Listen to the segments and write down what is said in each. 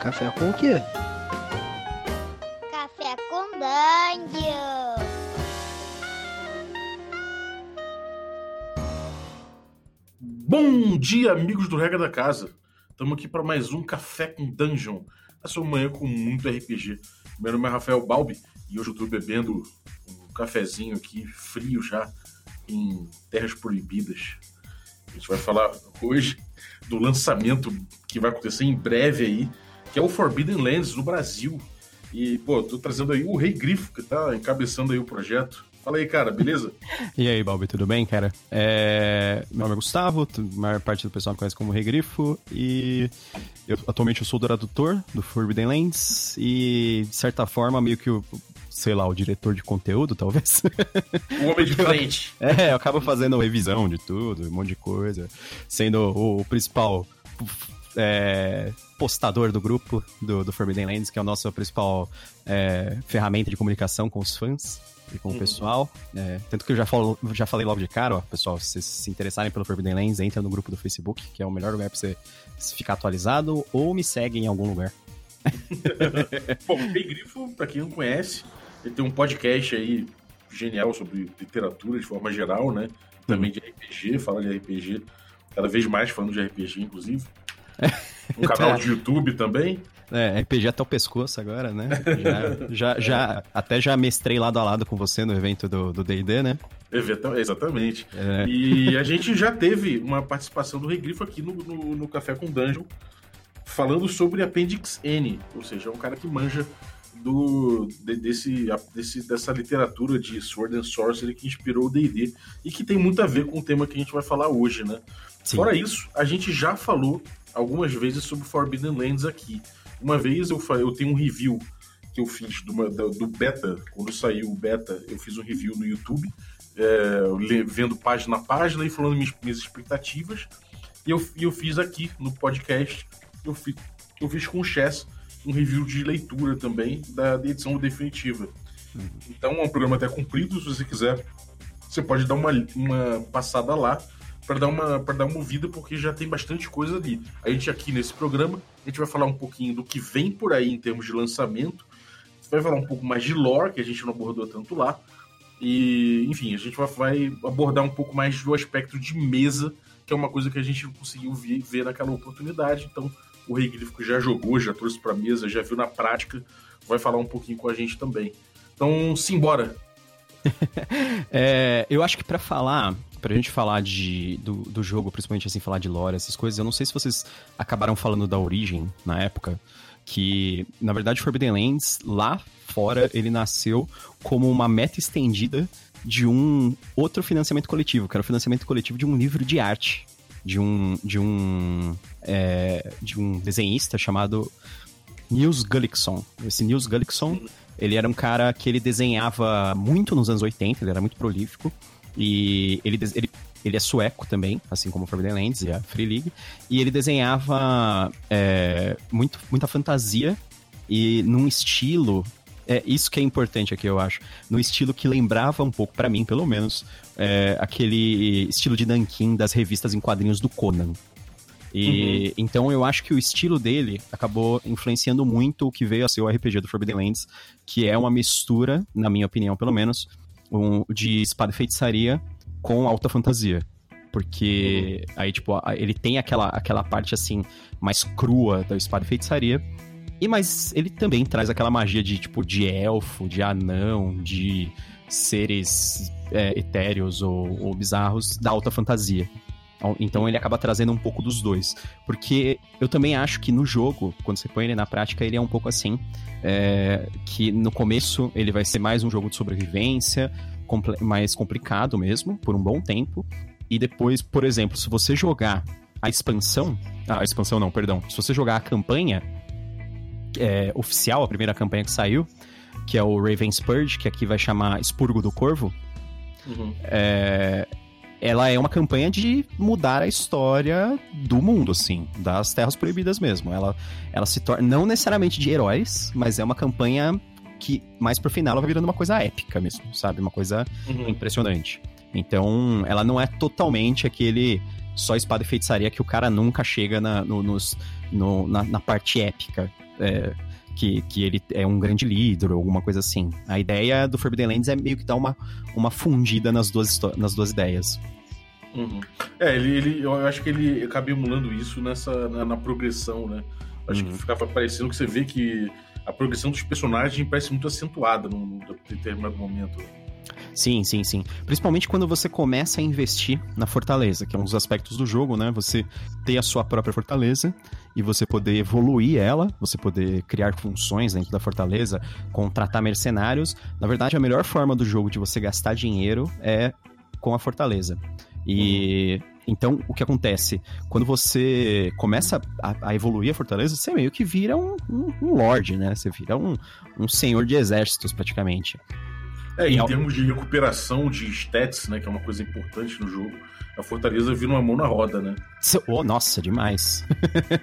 Café com o quê? Café com Dungeon. Bom dia, amigos do Regra da Casa. Estamos aqui para mais um Café com Dungeon. A sua manhã com muito RPG. Meu nome é Rafael Balbi e hoje eu estou bebendo um cafezinho aqui, frio já, em Terras Proibidas. A gente vai falar hoje do lançamento que vai acontecer em breve aí, que é o Forbidden Lands no Brasil. E, pô, tô trazendo aí o Rei Grifo, que tá encabeçando aí o projeto. Fala aí, cara, beleza? E aí, Balbi, tudo bem, cara? É... Meu nome é Gustavo, a maior parte do pessoal me conhece como Rei Grifo, e eu, atualmente eu sou o tradutor do Forbidden Lands, e de certa forma, meio que o, sei lá, o diretor de conteúdo, talvez. O homem de frente. é, eu acabo fazendo revisão de tudo, um monte de coisa, sendo o, o principal é, postador do grupo do, do Forbidden Lands, que é a nossa principal é, ferramenta de comunicação com os fãs e com o pessoal. É, tanto que eu já, falo, já falei logo de cara, ó, pessoal, se vocês se interessarem pelo Forbidden Lands, entra no grupo do Facebook, que é o melhor lugar pra você ficar atualizado, ou me segue em algum lugar. Bom, o Grifo, pra quem não conhece, ele tem um podcast aí genial sobre literatura de forma geral, né? Também de RPG, fala de RPG, cada vez mais falando de RPG, inclusive. Um canal de YouTube também. É, RPG até o pescoço agora, né? Já, já, já- até já mestrei lado a lado com você no evento do do D&D, né? Exatamente. É. E a gente já teve uma participação do Rei Grifo aqui no, no, no Café com Dungeon, falando sobre Appendix N, ou seja, é um cara que manja do, de- desse, desse, dessa literatura de Sword and Sorcery que inspirou o D&D e que tem muito a ver com o tema que a gente vai falar hoje, né? Sim. Fora isso, a gente já falou algumas vezes sobre Forbidden Lands aqui. Uma vez eu, eu tenho um review que eu fiz do, do, beta, quando saiu o beta, eu fiz um review no YouTube, é, vendo página a página e falando minhas, minhas expectativas. E eu, eu fiz aqui no podcast, eu, fi, eu fiz com o Chess um review de leitura também da, da edição definitiva. Então é um programa até comprido, se você quiser, você pode dar uma, uma passada lá para dar uma para dar uma ouvida porque já tem bastante coisa ali. A gente aqui nesse programa, a gente vai falar um pouquinho do que vem por aí em termos de lançamento. Vai falar um pouco mais de lore, que a gente não abordou tanto lá. E, enfim, a gente vai, vai abordar um pouco mais do aspecto de mesa, que é uma coisa que a gente conseguiu ver, ver naquela oportunidade. Então, o Rei já jogou, já trouxe para mesa, já viu na prática, vai falar um pouquinho com a gente também. Então, simbora. É, eu acho que pra falar, pra gente falar de, do, do jogo, principalmente assim, falar de lore, essas coisas, eu não sei se vocês acabaram falando da origem na época, que na verdade Forbidden Lands, lá fora, ele nasceu como uma meta estendida de um outro financiamento coletivo, que era o financiamento coletivo de um livro de arte, de um, de um, é, de um desenhista chamado Nils Gullickson. Esse Nils Gullickson, ele era um cara que ele desenhava muito nos anos 80, ele era muito prolífico. E ele, ele, ele é sueco também, assim como o Forbidden Lands e a Free League. E ele desenhava é, muito, muita fantasia e num estilo. É isso que é importante aqui, eu acho. Num estilo que lembrava um pouco, pra mim pelo menos, é, aquele estilo de Nankin das revistas em quadrinhos do Conan. E então eu acho que o estilo dele acabou influenciando muito o que veio a ser o RPG do Forbidden Lands, que é uma mistura, na minha opinião pelo menos, um- de espada e feitiçaria com alta fantasia. Porque aí, tipo, ele tem aquela, aquela parte assim, mais crua da espada e feitiçaria. E mas ele também traz aquela magia de, tipo, de elfo, de anão, de seres é, etéreos ou, ou bizarros da alta fantasia. Então- ele acaba trazendo um pouco dos dois. Porque eu também acho que no jogo, quando você põe ele na prática, ele é um pouco assim. é, que no começo ele vai ser mais um jogo de sobrevivência, comple- mais complicado mesmo, por um bom tempo. E depois, por exemplo, se você jogar a expansão. Ah, a expansão não, perdão. Se você jogar a campanha é, oficial, a primeira campanha que saiu, que é o Raven's Purge, que aqui vai chamar Expurgo do Corvo, Uhum. é, ela é uma campanha de mudar a história do mundo, assim, das Terras Proibidas mesmo. Ela, ela se torna, não necessariamente de heróis, mas é uma campanha que mais pro final ela vai virando uma coisa épica mesmo, sabe? Uma coisa Uhum. impressionante. Então, ela não é totalmente aquele só espada e feitiçaria que o cara nunca chega na, no- nos- no- na, na parte épica. é, que, que ele é um grande líder ou alguma coisa assim. A ideia do Forbidden Lands é meio que dar uma, uma fundida nas duas, nas duas ideias. Uhum. É, ele, ele, eu acho que ele acaba emulando isso nessa, na, na progressão, né? Acho uhum. que ficava parecendo que você vê que a progressão dos personagens parece muito acentuada num determinado momento. Sim, sim, sim. Principalmente quando você começa a investir na fortaleza, que é um dos aspectos do jogo, né? Você ter a sua própria fortaleza e você poder evoluir ela, você poder criar funções dentro da fortaleza, contratar mercenários. Na verdade, a melhor forma do jogo de você gastar dinheiro é com a fortaleza. E então o que acontece? Quando você começa a, a, evoluir a fortaleza, você meio que vira um, um, um né? Você vira um, um senhor de exércitos, praticamente. É, em termos de recuperação de stats, né, que é uma coisa importante no jogo, a Fortaleza vira uma mão na roda, né? Oh, nossa, demais.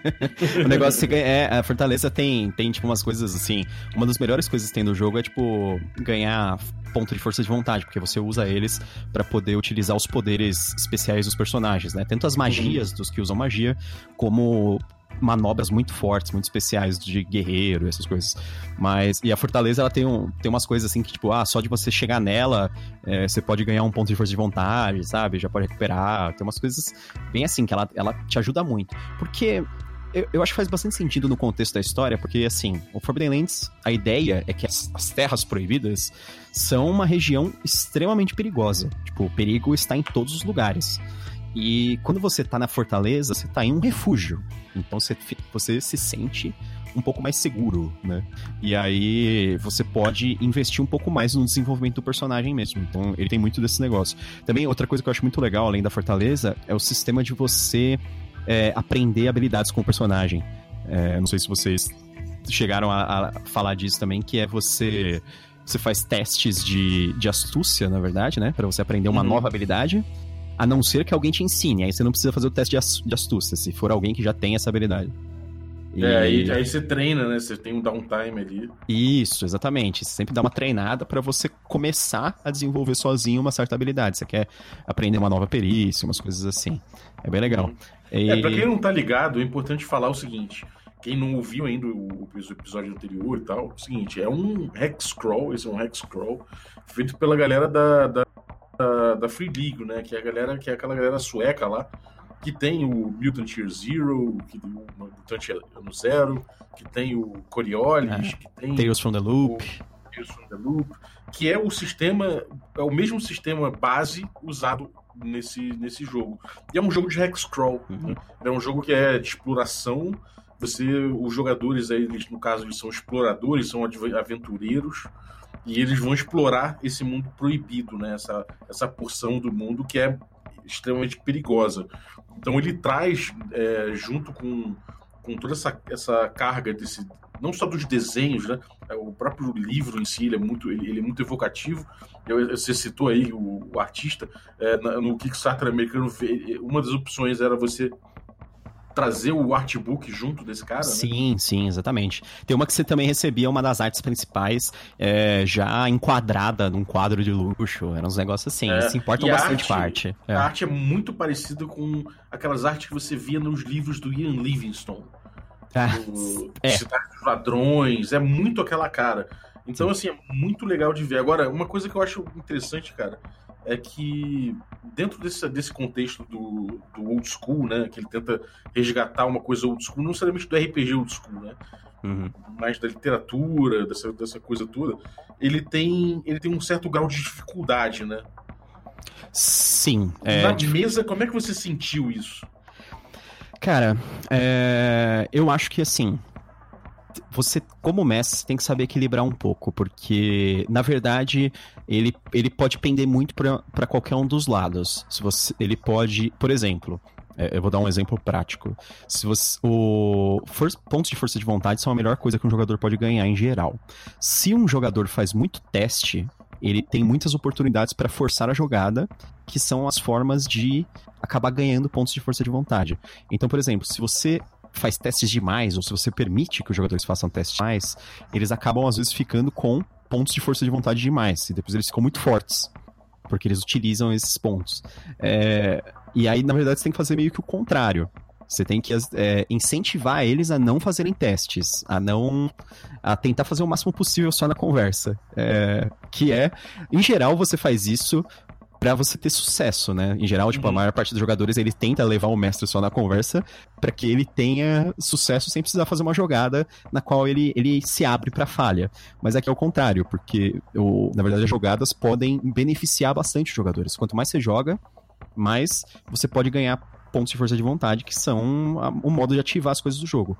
o negócio é, a Fortaleza tem, tem, tipo, umas coisas assim. Uma das melhores coisas que tem no jogo é, tipo, ganhar ponto de força de vontade, porque você usa eles para poder utilizar os poderes especiais dos personagens, né? Tanto as magias uhum. dos que usam magia, como manobras muito fortes, muito especiais de guerreiro, essas coisas. Mas, e a Fortaleza, ela tem, um, tem umas coisas assim que, tipo, ah, só de você chegar nela, é, você pode ganhar um ponto de força de vontade, sabe? Já pode recuperar. Tem umas coisas bem assim, que ela, ela te ajuda muito. Porque eu, eu, acho que faz bastante sentido no contexto da história, porque, assim, o Forbidden Lands, a ideia é que as, as, terras proibidas são uma região extremamente perigosa. Tipo, o perigo está em todos os lugares. E quando você tá na fortaleza, você tá em um refúgio. Então você, você se sente um pouco mais seguro, né? E aí você pode investir um pouco mais no desenvolvimento do personagem mesmo. Então ele tem muito desse negócio. Também outra coisa que eu acho muito legal, além da fortaleza, é o sistema de você é, aprender habilidades com o personagem. É, não sei se vocês chegaram a, a, falar disso também, que é você. Você faz testes de, de astúcia, na verdade, né? Para você aprender uma uhum. nova habilidade. A não ser que alguém te ensine. Aí você não precisa fazer o teste de astúcia, se for alguém que já tem essa habilidade. E... É, aí, aí você treina, né? Você tem um downtime ali. Isso, exatamente. Você sempre dá uma treinada para você começar a desenvolver sozinho uma certa habilidade. Você quer aprender uma nova perícia, umas coisas assim. É bem legal. Uhum. E... É, pra quem não tá ligado, é importante falar o seguinte. Quem não ouviu ainda o, episódio anterior e tal, é o seguinte, é um hex crawl, esse é um hex crawl, feito pela galera da, da da, da Free League, né? Que é a galera, que é aquela galera sueca lá, que tem o Mutant Year Zero, que tem o Mutant Ano Zero, que tem o Coriolis, é. que tem Tales from the Loop. O, Tales from the Loop, que é o sistema, é o mesmo sistema base usado nesse, nesse jogo. E é um jogo de hexcrawl. Uhum. Né? É um jogo que é de exploração. Você, os jogadores aí, no caso, eles são exploradores, são aventureiros e eles vão explorar esse mundo proibido, né? Essa, essa porção do mundo que é extremamente perigosa. Então ele traz, é, junto com, com toda essa, essa carga desse, não só dos desenhos, né? É, o próprio livro em si ele é muito, ele, ele é muito evocativo. Eu, você citou aí o, o artista é, no Kickstarter americano. Uma das opções era você trazer o artbook junto desse cara, né? Sim, né? sim, exatamente. Tem uma que você também recebia, uma das artes principais, é, já enquadrada num quadro de luxo. Eram uns negócios assim, é, se importam bastante arte, com a arte. É. A arte é muito parecida com aquelas artes que você via nos livros do Ian Livingstone. Ah, do, é. Cidade dos Ladrões, é muito aquela cara. Então, assim, é muito legal de ver. Agora, uma coisa que eu acho interessante, cara, é que dentro desse, desse contexto do, do old school, né, que ele tenta resgatar uma coisa old school, não necessariamente do RPG old school, né, uhum. mas da literatura, dessa, dessa coisa toda, ele tem, ele tem um certo grau de dificuldade, né? Sim. É, Na mesa, como é que você sentiu isso? Cara, é... eu acho que assim, você, como mestre, tem que saber equilibrar um pouco, porque, na verdade, ele, ele pode pender muito para qualquer um dos lados. Se você, ele pode, por exemplo, é, eu vou dar um exemplo prático. Se você, o for, pontos de força de vontade são a melhor coisa que um jogador pode ganhar em geral. Se um jogador faz muito teste, ele tem muitas oportunidades para forçar a jogada, que são as formas de acabar ganhando pontos de força de vontade. Então, por exemplo, se você faz testes demais, ou se você permite que os jogadores façam testes demais, eles acabam às vezes ficando com pontos de força de vontade demais. E depois eles ficam muito fortes. Porque eles utilizam esses pontos. É... E aí, na verdade, você tem que fazer meio que o contrário. Você tem que é, incentivar eles a não fazerem testes, a não. a tentar fazer o máximo possível só na conversa. É, que é, em geral, você faz isso para você ter sucesso, né? Em geral, tipo, uhum. a maior parte dos jogadores ele tenta levar o mestre só na conversa para que ele tenha sucesso sem precisar fazer uma jogada na qual ele, ele se abre para falha. Mas aqui é o contrário, porque o, na verdade as jogadas podem beneficiar bastante os jogadores. Quanto mais você joga, mais você pode ganhar pontos de força de vontade, que são o modo de ativar as coisas do jogo.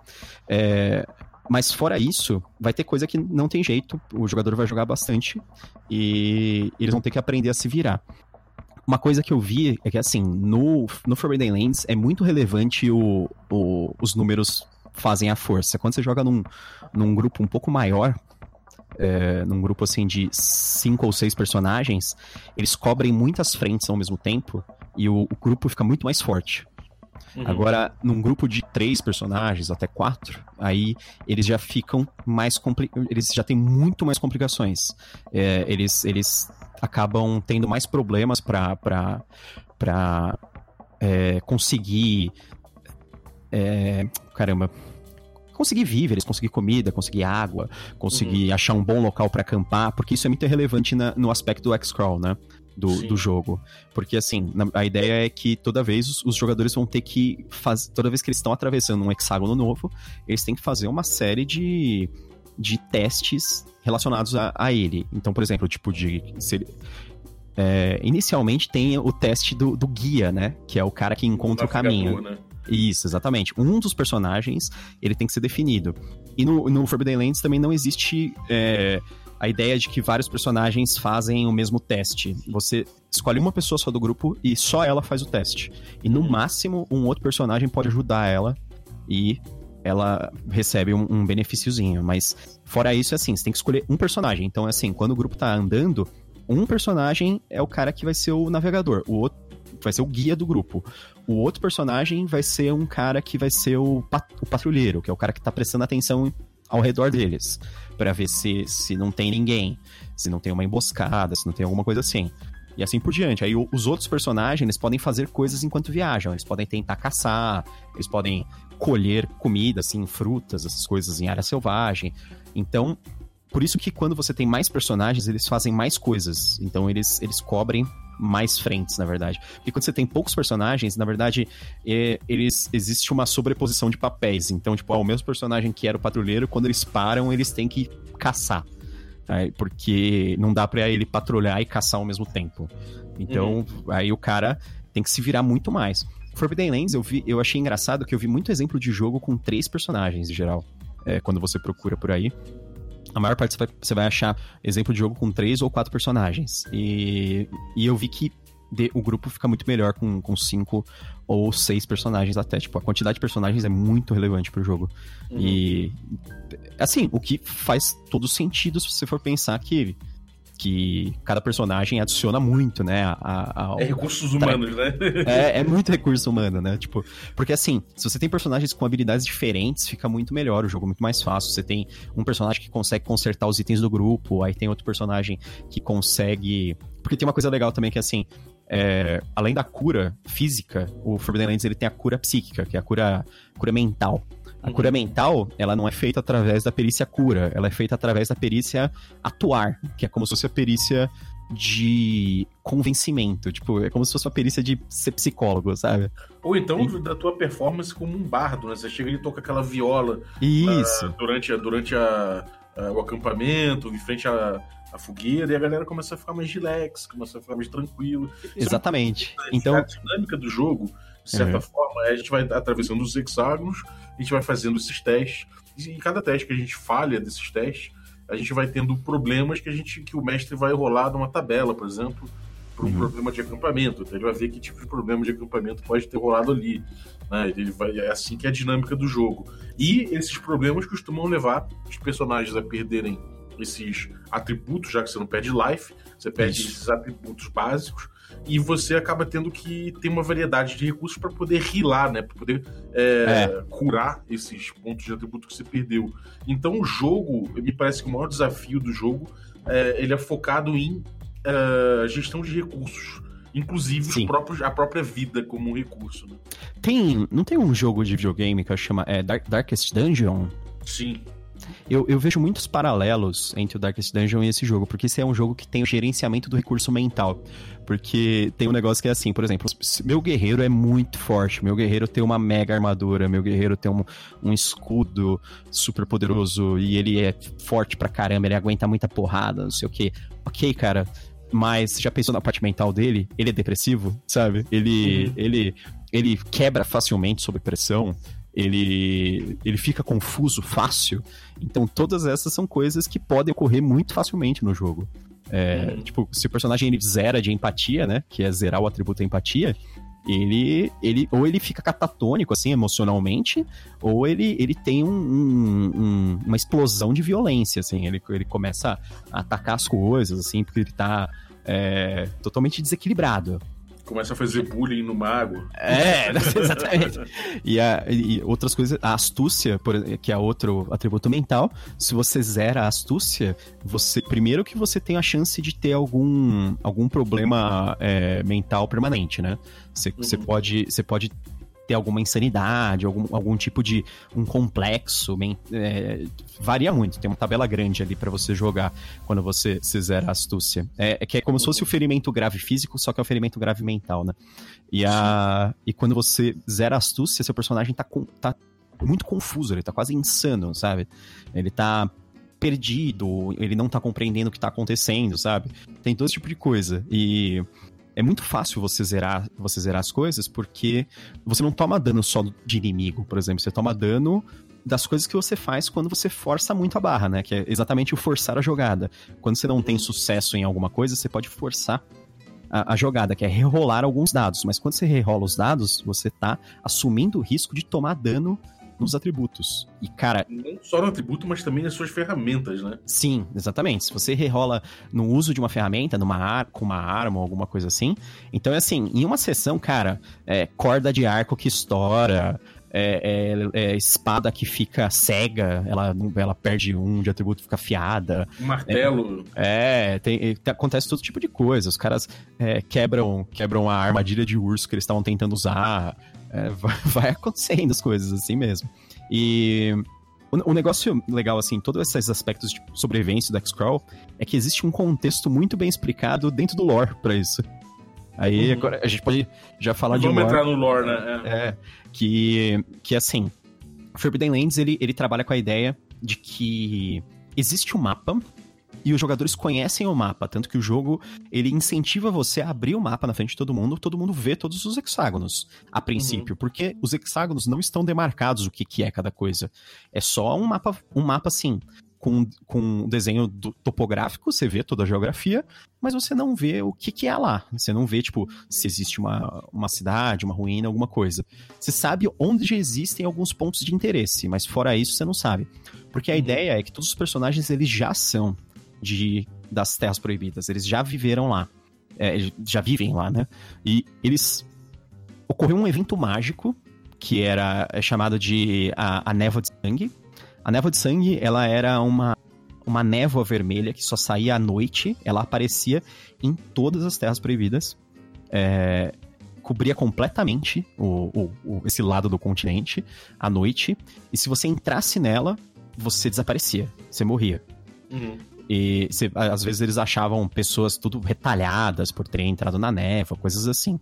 É, mas fora isso, vai ter coisa que não tem jeito, o jogador vai jogar bastante e eles vão ter que aprender a se virar. Uma coisa que eu vi é que, assim, no, no Forbidden Lands é muito relevante o, o, os números fazem a força. Quando você joga num, num grupo um pouco maior, é, num grupo assim de cinco ou seis personagens, eles cobrem muitas frentes ao mesmo tempo e o, o grupo fica muito mais forte. Uhum. Agora, num grupo de três personagens, até quatro, aí eles já ficam mais eles já têm muito mais complicações. É, eles, eles acabam tendo mais problemas para para é, conseguir é, caramba conseguir víveres, conseguir comida, conseguir água, conseguir uhum. achar um bom local para acampar, porque isso é muito relevante na, no aspecto do X-Crawl, né? Do, do jogo. Porque, assim, a ideia é que toda vez os, os jogadores vão ter que fazer. Toda vez que eles estão atravessando um hexágono novo, eles têm que fazer uma série de, de testes relacionados a, a ele. Então, por exemplo, tipo de. Se, é, inicialmente tem o teste do, do, guia, né? Que é o cara que encontra o, o caminho. Né? Isso, exatamente. Um dos personagens, ele tem que ser definido. E no, no Forbidden Lands também não existe é, a ideia de que vários personagens fazem o mesmo teste. Você escolhe uma pessoa só do grupo e só ela faz o teste. E no uhum. máximo, um outro personagem pode ajudar ela e ela recebe um, um benefíciozinho. Mas fora isso, é assim, você tem que escolher um personagem. Então, é assim, quando o grupo tá andando, um personagem é o cara que vai ser o navegador, o outro vai ser o guia do grupo. O outro personagem vai ser um cara que vai ser o, pat o patrulheiro, que é o cara que tá prestando atenção ao redor deles, para ver se, se não tem ninguém, se não tem uma emboscada, se não tem alguma coisa assim. E assim por diante. Aí os outros personagens podem fazer coisas enquanto viajam. Eles podem tentar caçar, eles podem colher comida, assim, frutas, essas coisas em área selvagem. Então, por isso que quando você tem mais personagens, eles fazem mais coisas. Então eles, eles cobrem mais frentes, na verdade. Porque quando você tem poucos personagens, na verdade, é, eles existe uma sobreposição de papéis. Então, tipo, ó, o mesmo personagem que era o patrulheiro, quando eles param, eles têm que caçar. Tá? Porque não dá pra ele patrulhar e caçar ao mesmo tempo. Então, uhum. aí o cara tem que se virar muito mais. Forbidden Lands, eu, vi, eu achei engraçado que eu vi muito exemplo de jogo com três personagens, em geral. É, quando você procura por aí a maior parte você vai, você vai achar exemplo de jogo com três ou quatro personagens. E, e eu vi que de, o grupo fica muito melhor com, com cinco ou seis personagens até. Tipo, a quantidade de personagens é muito relevante pro jogo. Uhum. E, assim, o que faz todo sentido se você for pensar que que cada personagem adiciona muito, né? A, a, é recursos humanos, né? é, é muito recurso humano, né? Tipo, porque assim, se você tem personagens com habilidades diferentes, fica muito melhor, o jogo é muito mais fácil. Você tem um personagem que consegue consertar os itens do grupo, aí tem outro personagem que consegue. Porque tem uma coisa legal também que assim. É, além da cura física, o Forbidden Lands ele tem a cura psíquica, que é a cura, cura mental. A cura mental, ela não é feita através da perícia cura, ela é feita através da perícia atuar, que é como se fosse a perícia de convencimento. Tipo, é como se fosse uma perícia de ser psicólogo, sabe? Ou então e... da tua performance como um bardo, né? Você chega e toca aquela viola Isso. Uh, durante, durante a, a, o acampamento, em frente à, a fogueira, e a galera começa a ficar mais relax, começa a ficar mais tranquilo. Exatamente. É então... A dinâmica do jogo, de certa uhum. forma, é, a gente vai atravessando os hexágonos a gente vai fazendo esses testes, e em cada teste que a gente falha desses testes, a gente vai tendo problemas que a gente que o mestre vai rolar numa tabela, por exemplo, para um uhum. problema de acampamento. Então ele vai ver que tipo de problema de acampamento pode ter rolado ali. Né? Ele vai, é assim que é a dinâmica do jogo. E esses problemas costumam levar os personagens a perderem esses atributos, já que você não perde life, você perde Isso. esses atributos básicos, e você acaba tendo que ter uma variedade de recursos para poder rilar, né? Para poder é, é. curar esses pontos de atributo que você perdeu. Então o jogo, me parece que o maior desafio do jogo é, ele é focado em uh, gestão de recursos. inclusive os próprios, a própria vida como um recurso. Né? Tem. Não tem um jogo de videogame que chama é, Dark- Darkest Dungeon? Sim. Eu, eu vejo muitos paralelos entre o Darkest Dungeon e esse jogo, porque esse é um jogo que tem o gerenciamento do recurso mental. Porque tem um negócio que é assim, por exemplo, meu guerreiro é muito forte, meu guerreiro tem uma mega armadura, meu guerreiro tem um, um escudo super poderoso e ele é forte pra caramba, ele aguenta muita porrada, não sei o que. Ok, cara. Mas já pensou na parte mental dele? Ele é depressivo, sabe? Ele, Uhum. ele, ele quebra facilmente sob pressão. Ele, ele fica confuso fácil. Então, todas essas são coisas que podem ocorrer muito facilmente no jogo. É, Uhum. Tipo, se o personagem ele zera de empatia, né? Que é zerar o atributo empatia, ele, ele ou ele fica catatônico, assim, emocionalmente, ou ele, ele tem um- um- um- uma explosão de violência, assim. Ele, ele começa a atacar as coisas, assim, porque ele tá é, totalmente desequilibrado. Começa a fazer bullying no mago. É, exatamente. E, a- e outras coisas, a astúcia, por que é outro atributo mental, se você zera a astúcia, você primeiro que você tem a chance de ter algum, algum problema é, mental permanente, né? Você, você Uhum. pode, você pode ter alguma insanidade, algum, algum tipo de um complexo, é, varia muito. Tem uma tabela grande ali pra você jogar quando você se zera a astúcia. É, é que é como se fosse o ferimento grave físico, só que é o ferimento grave mental, né? E, a, e quando você zera a astúcia, seu personagem tá, com- tá muito confuso, ele tá quase insano, sabe? Ele tá perdido, ele não tá compreendendo o que tá acontecendo, sabe? Tem todo tipo de coisa. E é muito fácil você zerar, você zerar as coisas porque você não toma dano só de inimigo, por exemplo. Você toma dano das coisas que você faz quando você força muito a barra, né? Que é exatamente o forçar a jogada. Quando você não tem sucesso em alguma coisa, você pode forçar a, a jogada, que é rerolar alguns dados. Mas quando você rerola os dados, você tá assumindo o risco de tomar dano nos atributos. E, cara, Não só no atributo, mas também nas suas ferramentas, né? Sim, exatamente. Se você rerola no uso de uma ferramenta, numa ar com uma arma ou alguma coisa assim. Então, é assim, em uma sessão, cara, é corda de arco que estoura, é, é- é espada que fica cega, ela, ela perde um de atributo fica afiada. Um martelo. É, tem- e- acontece todo tipo de coisa. Os caras é, quebram, quebram a armadilha de urso que eles estavam tentando usar. É, vai, vai acontecendo as coisas assim mesmo. E o, o negócio legal, assim, todos esses aspectos de sobrevivência do X-Crawl é que existe um contexto muito bem explicado dentro do lore pra isso. Aí Uhum. agora a gente pode já falar de Vamos lore. entrar no lore, né? É. É, que, que assim, Forbidden Lands, ele, ele trabalha com a ideia de que existe um mapa e os jogadores conhecem o mapa, tanto que o jogo, ele incentiva você a abrir o mapa na frente de todo mundo, todo mundo vê todos os hexágonos, a princípio, porque os hexágonos não estão demarcados o que, que é cada coisa. É só um mapa, um mapa assim, com, com um desenho do- topográfico, você vê toda a geografia, mas você não vê o que, que é lá. Você não vê, tipo, se existe uma, uma cidade, uma ruína, alguma coisa. Você sabe onde já existem alguns pontos de interesse, mas fora isso você não sabe. Porque a Uhum. ideia é que todos os personagens eles já são de das Terras Proibidas, eles já viveram lá. É, já vivem lá, né? E eles. Ocorreu um evento mágico que era é chamado de a, a Névoa de Sangue. A Névoa de Sangue, ela era uma, uma névoa vermelha que só saía à noite, ela aparecia em todas as Terras Proibidas. É, cobria completamente o, o- o- esse lado do continente à noite. E se você entrasse nela, você desaparecia, você morria. Uhum. E você- às vezes eles achavam pessoas tudo retalhadas por terem entrado na névoa, coisas assim.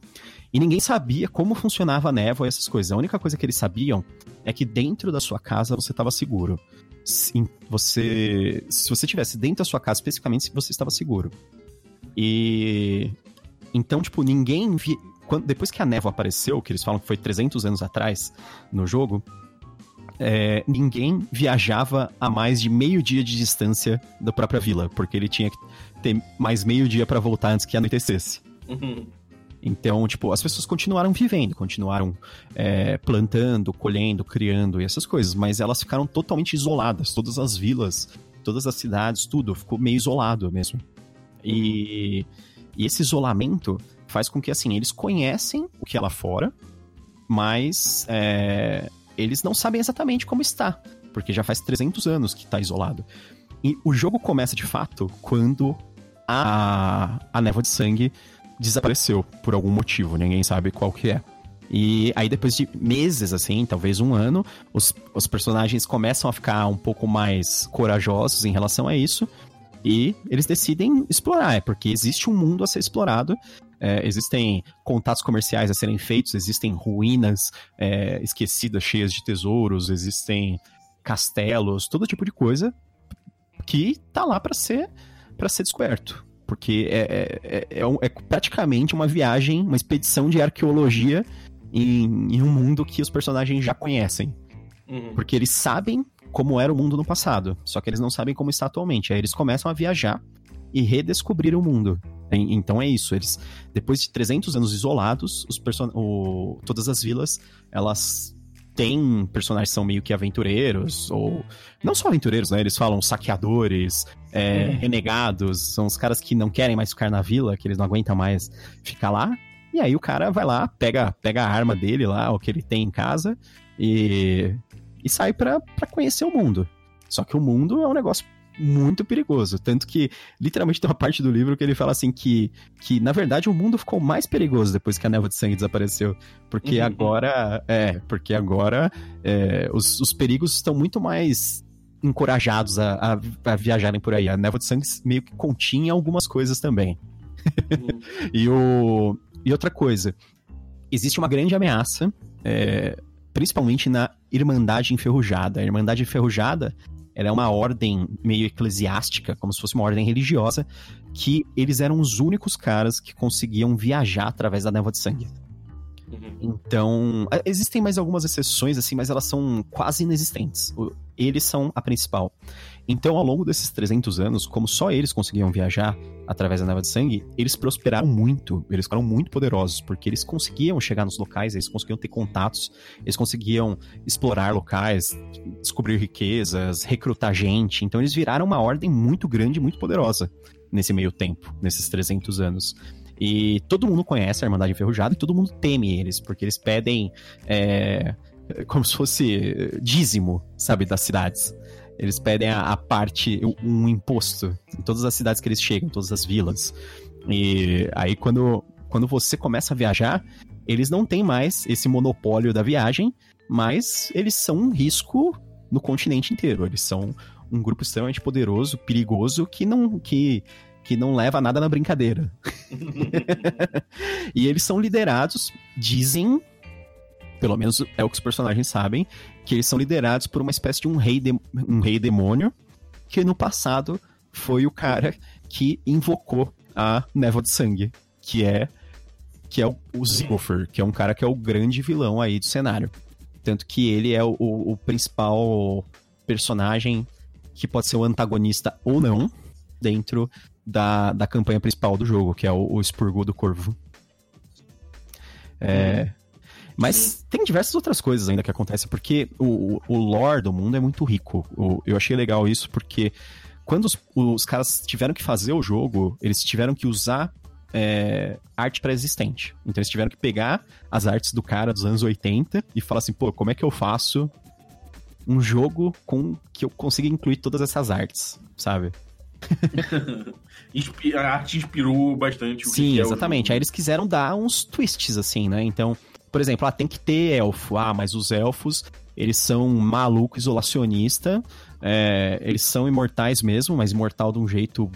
E ninguém sabia como funcionava a névoa e essas coisas. A única coisa que eles sabiam é que dentro da sua casa você estava seguro. Se você, se você estivesse dentro da sua casa, especificamente, você estava seguro. E então, tipo, ninguém vi... Quando, depois que a névoa apareceu, que eles falam que foi 300 anos atrás no jogo, é, ninguém viajava a mais de meio dia de distância da própria vila, porque ele tinha que ter mais meio dia pra voltar antes que anoitecesse. Uhum. Então, tipo, as pessoas continuaram vivendo, continuaram é, plantando, colhendo, criando e essas coisas, mas elas ficaram totalmente isoladas. Todas as vilas, todas as cidades, tudo ficou meio isolado mesmo. E, e esse isolamento faz com que, assim, eles conhecem o que é lá fora, mas é, eles não sabem exatamente como está, porque já faz 300 anos que está isolado. E o jogo começa de fato quando a, a névoa de sangue desapareceu por algum motivo, ninguém sabe qual que é. E aí, depois de meses, assim, talvez um ano, os, os personagens começam a ficar um pouco mais corajosos em relação a isso. E eles decidem explorar, é porque existe um mundo a ser explorado. É, existem contatos comerciais a serem feitos, existem ruínas é, esquecidas, cheias de tesouros, existem castelos, todo tipo de coisa que tá lá para ser para ser descoberto. Porque é, é, é, é, é praticamente uma viagem, uma expedição de arqueologia em, em um mundo que os personagens já conhecem. Uhum. Porque eles sabem como era o mundo no passado, só que eles não sabem como está atualmente. Aí eles começam a viajar e redescobrir o mundo. Então é isso, eles depois de 300 anos isolados, os person o, todas as vilas, elas têm personagens que são meio que aventureiros, ou não só aventureiros, né? Eles falam saqueadores, é, uhum. renegados, são os caras que não querem mais ficar na vila, que eles não aguentam mais ficar lá, e aí o cara vai lá, pega, pega a arma dele lá, o que ele tem em casa, e, e sai para conhecer o mundo. Só que o mundo é um negócio muito perigoso. Tanto que, literalmente, tem uma parte do livro que ele fala assim que, que na verdade, o mundo ficou mais perigoso depois que a névoa de sangue desapareceu. Porque uhum. agora. É, porque agora é, os, os perigos estão muito mais encorajados a, a, a, viajarem por aí. A névoa de sangue meio que continha algumas coisas também. Uhum. e o, e outra coisa, existe uma grande ameaça, é, principalmente na Irmandade Enferrujada. A Irmandade Enferrujada ela é uma ordem meio eclesiástica, como se fosse uma ordem religiosa, que eles eram os únicos caras que conseguiam viajar através da névoa de sangue. Uhum. Então, existem mais algumas exceções, assim, mas elas são quase inexistentes. Eles são a principal. Então, ao longo desses 300 anos, como só eles conseguiam viajar através da neva de sangue, eles prosperaram muito, eles ficaram muito poderosos, porque eles conseguiam chegar nos locais, eles conseguiam ter contatos, eles conseguiam explorar locais, descobrir riquezas, recrutar gente. Então, eles viraram uma ordem muito grande, muito poderosa nesse meio tempo, nesses 300 anos. E todo mundo conhece a Irmandade Enferrujada e todo mundo teme eles, porque eles pedem é, como se fosse dízimo, sabe, das cidades. Eles pedem a, a parte, um imposto em todas as cidades que eles chegam, todas as vilas. E aí, quando, quando você começa a viajar, eles não têm mais esse monopólio da viagem, mas eles são um risco no continente inteiro. Eles são um grupo extremamente poderoso, perigoso, que não, que, que não leva nada na brincadeira. e eles são liderados, dizem pelo menos é o que os personagens sabem, que eles são liderados por uma espécie de um rei, de, um rei demônio, que no passado foi o cara que invocou a névoa de sangue, que é que é o, o Ziggler, que é um cara que é o grande vilão aí do cenário. Tanto que ele é o, o, o principal personagem que pode ser o antagonista ou não dentro da, da campanha principal do jogo, que é o, o do Corvo. É. Mas tem diversas outras coisas ainda que acontecem, porque o, o lore do mundo é muito rico. O, eu achei legal isso, porque quando os, os caras tiveram que fazer o jogo, eles tiveram que usar é, arte pré-existente. Então eles tiveram que pegar as artes do cara dos anos 80 e falar assim, pô, como é que eu faço um jogo com que eu consiga incluir todas essas artes, sabe? a arte inspirou bastante o Sim, que é exatamente. Aí eles quiseram dar uns twists, assim, né? Então, por exemplo, ah, tem que ter elfo. Ah, mas os elfos, eles são maluco, isolacionista. É, eles são imortais mesmo, mas imortal de um jeito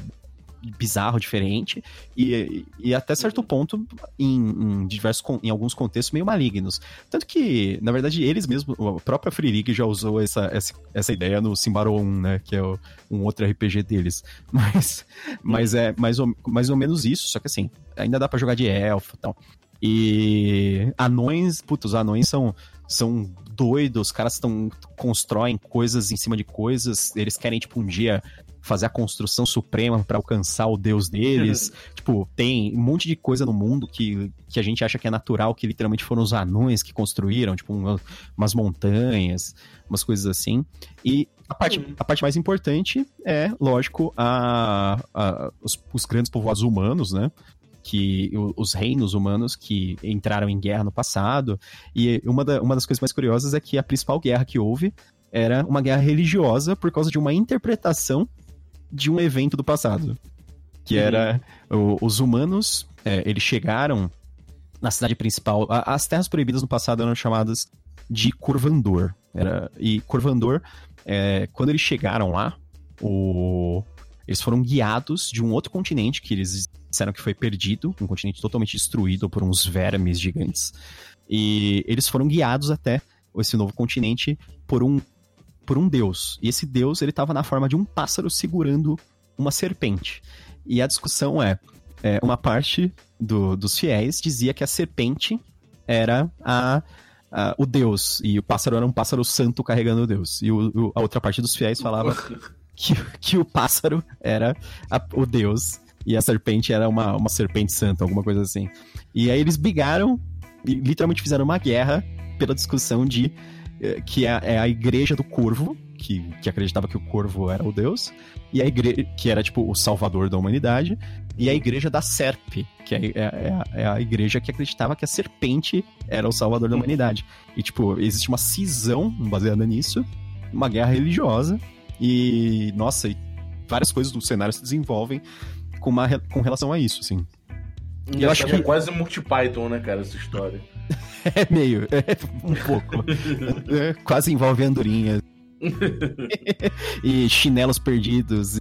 bizarro, diferente, e, e até certo ponto, em, em, diversos, em alguns contextos, meio malignos. Tanto que, na verdade, eles mesmos, a própria Free League já usou essa, essa, essa ideia no Simbaro 1, né, que é o, um outro RPG deles. Mas, mas é mais ou, mais ou menos isso, só que assim, ainda dá para jogar de elfo e tal. E anões, putz, os anões são, são doidos, os caras estão constroem coisas em cima de coisas, eles querem, tipo, um dia fazer a construção suprema para alcançar o deus deles. tipo, tem um monte de coisa no mundo que, que a gente acha que é natural, que literalmente foram os anões que construíram, tipo, uma, umas montanhas, umas coisas assim. E a parte, a parte mais importante é, lógico, a, a os, os grandes povoados humanos, né? que os reinos humanos que entraram em guerra no passado. E uma, da, uma das coisas mais curiosas é que a principal guerra que houve era uma guerra religiosa por causa de uma interpretação de um evento do passado. Que uhum. era o, os humanos é, eles chegaram na cidade principal. A, as Terras Proibidas no passado eram chamadas de Curvandor. Era, e Curvandor, é, quando eles chegaram lá, o, eles foram guiados de um outro continente que eles disseram que foi perdido, um continente totalmente destruído por uns vermes gigantes. E eles foram guiados até esse novo continente por um por um deus. E esse deus, ele estava na forma de um pássaro segurando uma serpente. E a discussão é, é uma parte do, dos fiéis dizia que a serpente era a, a, o deus e o pássaro era um pássaro santo carregando o deus. E o, o, a outra parte dos fiéis falava que, que o pássaro era a, o deus e a serpente era uma, uma serpente santa, alguma coisa assim. E aí eles brigaram e literalmente fizeram uma guerra pela discussão de que é, é, a igreja do corvo, que, que acreditava que o corvo era o deus, e a igreja que era tipo o salvador da humanidade, e a igreja da serpe, que é, é, é, a igreja que acreditava que a serpente era o salvador da humanidade. E tipo, existe uma cisão baseada nisso, uma guerra religiosa, e nossa, e várias coisas do cenário se desenvolvem com, uma, com relação a isso, assim. E eu acho que é quase multi-Python, né, cara, essa história. é meio, é um pouco. é, quase envolve andorinhas. e chinelos perdidos.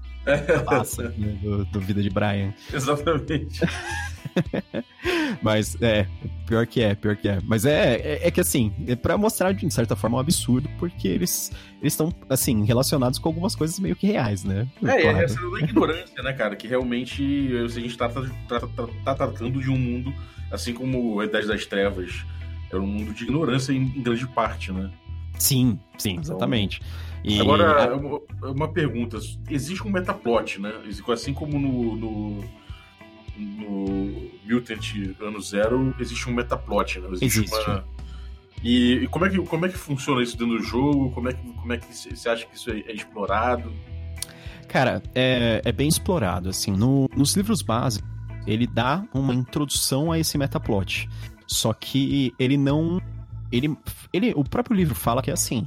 Passa né, do, do Vida de Brian. Exatamente. Mas é, pior que é, pior que é. Mas é, é, é que assim, é pra mostrar de certa forma um absurdo, porque eles estão, assim, relacionados com algumas coisas meio que reais, né? É, claro. é essa ignorância, né, cara? Que realmente a gente tá, tá, tá, tá, tratando de um mundo, assim como a Idade das Trevas, era um mundo de ignorância em, em grande parte, né? Sim, sim, então, exatamente. E... Agora, uma pergunta: existe um metaplot, né? Assim como no, no, no Mutant Ano Zero, existe um metaplot, né? Existe. existe. Uma... E, e, como, é que, como é que funciona isso dentro do jogo? Como é que, como é que você acha que isso é, é explorado? Cara, é, é bem explorado, assim. No, nos livros básicos, ele dá uma introdução a esse metaplot. Só que ele não. Ele, ele, o próprio livro fala que é assim: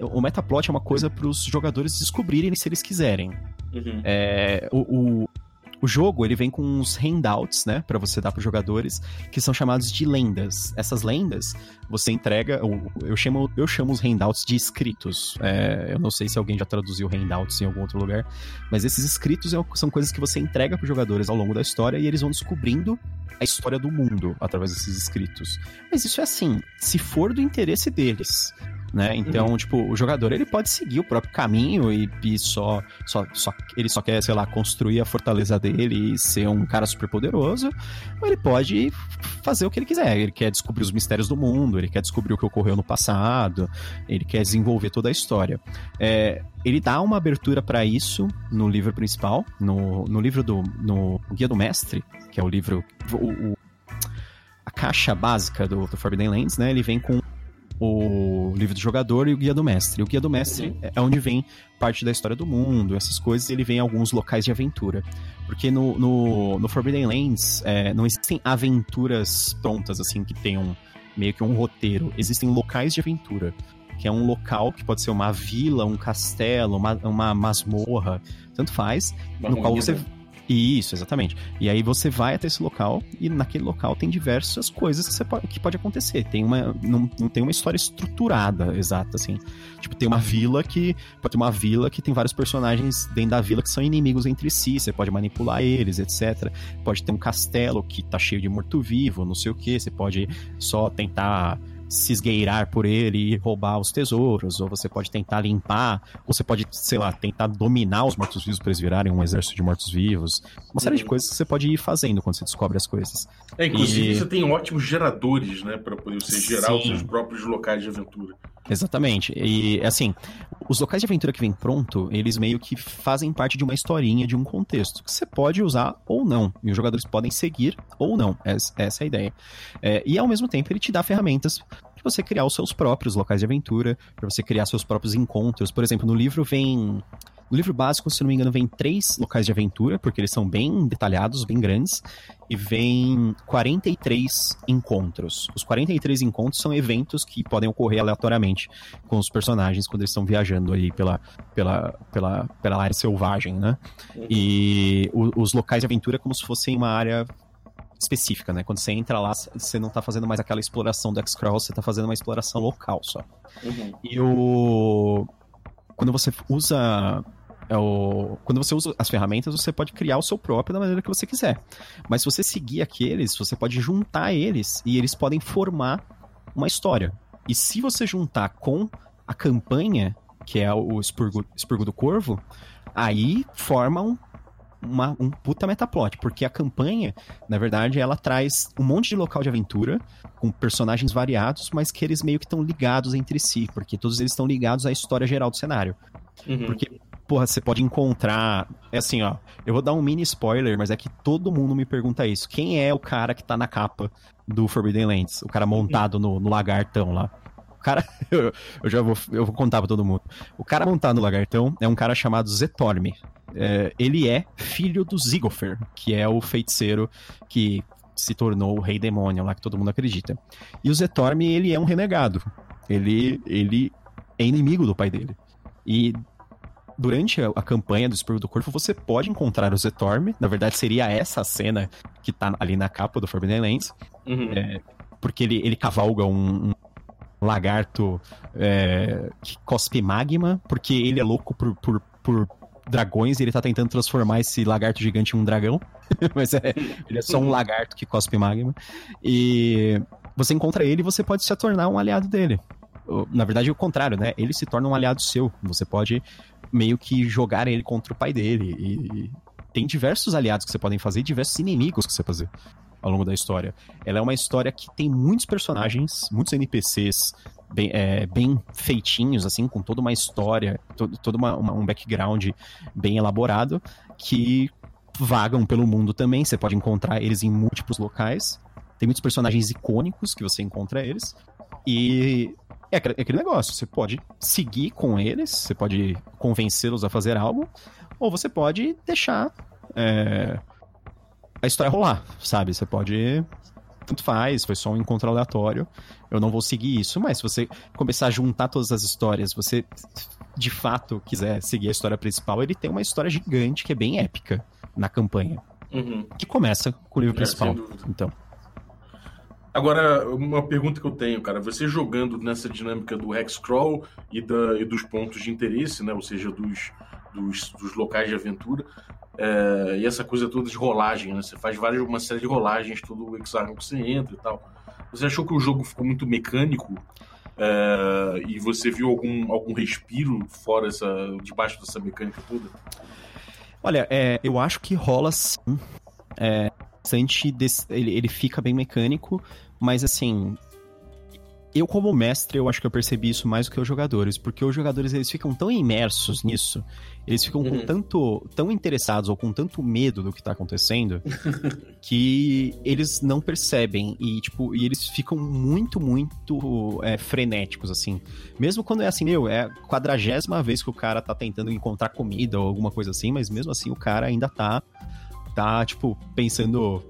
o metaplot é uma coisa para os jogadores descobrirem se eles quiserem. Uhum. É, o, o, o jogo, ele vem com uns handouts, né, para você dar para os jogadores, que são chamados de lendas. Essas lendas, você entrega, eu, eu chamo, eu chamo os handouts de escritos. É, eu não sei se alguém já traduziu handouts em algum outro lugar, mas esses escritos é são coisas que você entrega para os jogadores ao longo da história e eles vão descobrindo a história do mundo através desses escritos. Mas isso é assim, se for do interesse deles né? Então, uhum. tipo, o jogador ele pode seguir o próprio caminho e, e só, só, só ele só quer, sei lá, construir a fortaleza dele e ser um cara super poderoso, ou ele pode fazer o que ele quiser. Ele quer descobrir os mistérios do mundo, ele quer descobrir o que ocorreu no passado, ele quer desenvolver toda a história. É, ele dá uma abertura para isso no livro principal, no, no livro do no Guia do Mestre, que é o livro o, o a caixa básica do, do Forbidden Lands, né? Ele vem com o livro do jogador e o guia do mestre. O guia do mestre uhum. é onde vem parte da história do mundo, essas coisas, e ele vem em alguns locais de aventura. Porque no, no, no Forbidden Lands é, não existem aventuras prontas, assim, que tenham meio que um roteiro. Existem locais de aventura. Que é um local que pode ser uma vila, um castelo, uma, uma masmorra, tanto faz, uma no qual você. Isso, exatamente. E aí você vai até esse local e naquele local tem diversas coisas que, pode, que pode acontecer. Tem uma, não, não tem uma história estruturada, exata, assim. Tipo, tem uma vila que. Pode ter uma vila que tem vários personagens dentro da vila que são inimigos entre si. Você pode manipular eles, etc. Pode ter um castelo que tá cheio de morto-vivo, não sei o que. Você pode só tentar se esgueirar por ele e roubar os tesouros, ou você pode tentar limpar, ou você pode, sei lá, tentar dominar os mortos-vivos para eles virarem um exército de mortos-vivos. Uma série de uhum. coisas que você pode ir fazendo quando você descobre as coisas. É, inclusive e... você tem ótimos geradores, né, para poder você gerar Sim. os seus próprios locais de aventura. Exatamente. E assim, os locais de aventura que vem pronto, eles meio que fazem parte de uma historinha, de um contexto, que você pode usar ou não. E os jogadores podem seguir ou não. Essa, essa é a ideia. É, e ao mesmo tempo, ele te dá ferramentas para você criar os seus próprios locais de aventura, para você criar seus próprios encontros. Por exemplo, no livro vem no livro básico, se não me engano, vem três locais de aventura, porque eles são bem detalhados, bem grandes, e vem 43 encontros. Os 43 encontros são eventos que podem ocorrer aleatoriamente com os personagens quando eles estão viajando aí pela, pela, pela, pela área selvagem, né? E os locais de aventura é como se fossem uma área específica, né? Quando você entra lá, você não tá fazendo mais aquela exploração do X-Crawl, você tá fazendo uma exploração local só. Uhum. E o. Quando você usa. é o- Quando você usa as ferramentas, você pode criar o seu próprio da maneira que você quiser. Mas se você seguir aqueles, você pode juntar eles e eles podem formar uma história. E se você juntar com a campanha, que é o Expurgo, Expurgo do Corvo, aí forma um, uma- um puta metaplot. Porque a campanha, na verdade, ela traz um monte de local de aventura, com personagens variados, mas que eles meio que estão ligados entre si, porque todos eles estão ligados à história geral do cenário. Uhum. Porque, porra, você pode encontrar. É assim, ó. Eu vou dar um mini spoiler, mas é que todo mundo me pergunta isso. Quem é o cara que tá na capa do Forbidden Lands? O cara montado no, no lagartão lá. O cara. Eu, eu já vou, eu vou contar pra todo mundo. O cara montado no lagartão é um cara chamado Zetorme. É, ele é filho do Zigofer, que é o feiticeiro que se tornou o rei demônio lá que todo mundo acredita. E o Zetorme, ele é um renegado. Ele, ele é inimigo do pai dele. E durante a, campanha do Espírito do Corpo, você pode encontrar o Zetorme. Na verdade, seria essa a cena que tá ali na capa do Forbidden Lands. Uhum. Porque ele, ele cavalga um, um lagarto é, que cospe magma, porque ele é louco por, por, por dragões e ele tá tentando transformar esse lagarto gigante em um dragão. Mas é, ele é só um lagarto que cospe magma. E você encontra ele e você pode se tornar um aliado dele. Na verdade, é o contrário, né? Ele se torna um aliado seu. Você pode meio que jogar ele contra o pai dele. E tem diversos aliados que você podem fazer e diversos inimigos que você fazer ao longo da história. Ela é uma história que tem muitos personagens, muitos NPCs bem, é, bem feitinhos, assim, com toda uma história, todo, todo uma, uma- um background bem elaborado, que vagam pelo mundo também. Você pode encontrar eles em múltiplos locais. Tem muitos personagens icônicos que você encontra eles. E é aquele é negócio, você pode seguir com eles, você pode convencê-los a fazer algo, ou você pode deixar é, a história rolar, sabe? Você pode. Tanto faz, foi só um encontro aleatório. Eu não vou seguir isso, mas se você começar a juntar todas as histórias, você de fato quiser seguir a história principal, ele tem uma história gigante que é bem épica na campanha. Uhum. Que começa com o livro É, principal. Então. Agora, uma pergunta que eu tenho, cara. Você jogando nessa dinâmica do Hexcrawl e, da, e dos pontos de interesse, né? Ou seja, dos, dos, dos locais de aventura. é, e essa coisa toda de rolagem, né? Você faz várias, uma série de rolagens, todo o hexágono que você entra e tal. Você achou que o jogo ficou muito mecânico? é, e você viu algum, algum respiro fora essa, debaixo dessa mecânica toda? Olha, é, eu acho que rola sim. É, bastante desse- ele, ele fica bem mecânico, mas assim. Eu, como mestre, eu acho que eu percebi isso mais do que os jogadores, porque os jogadores eles ficam tão imersos nisso, eles ficam com Uhum. tanto, tão interessados ou com tanto medo do que tá acontecendo, que eles não percebem e tipo, e eles ficam muito, muito é, frenéticos assim. Mesmo quando é assim, meu, é a quadragésima vez que o cara tá tentando encontrar comida ou alguma coisa assim, mas mesmo assim o cara ainda tá, tá tipo, pensando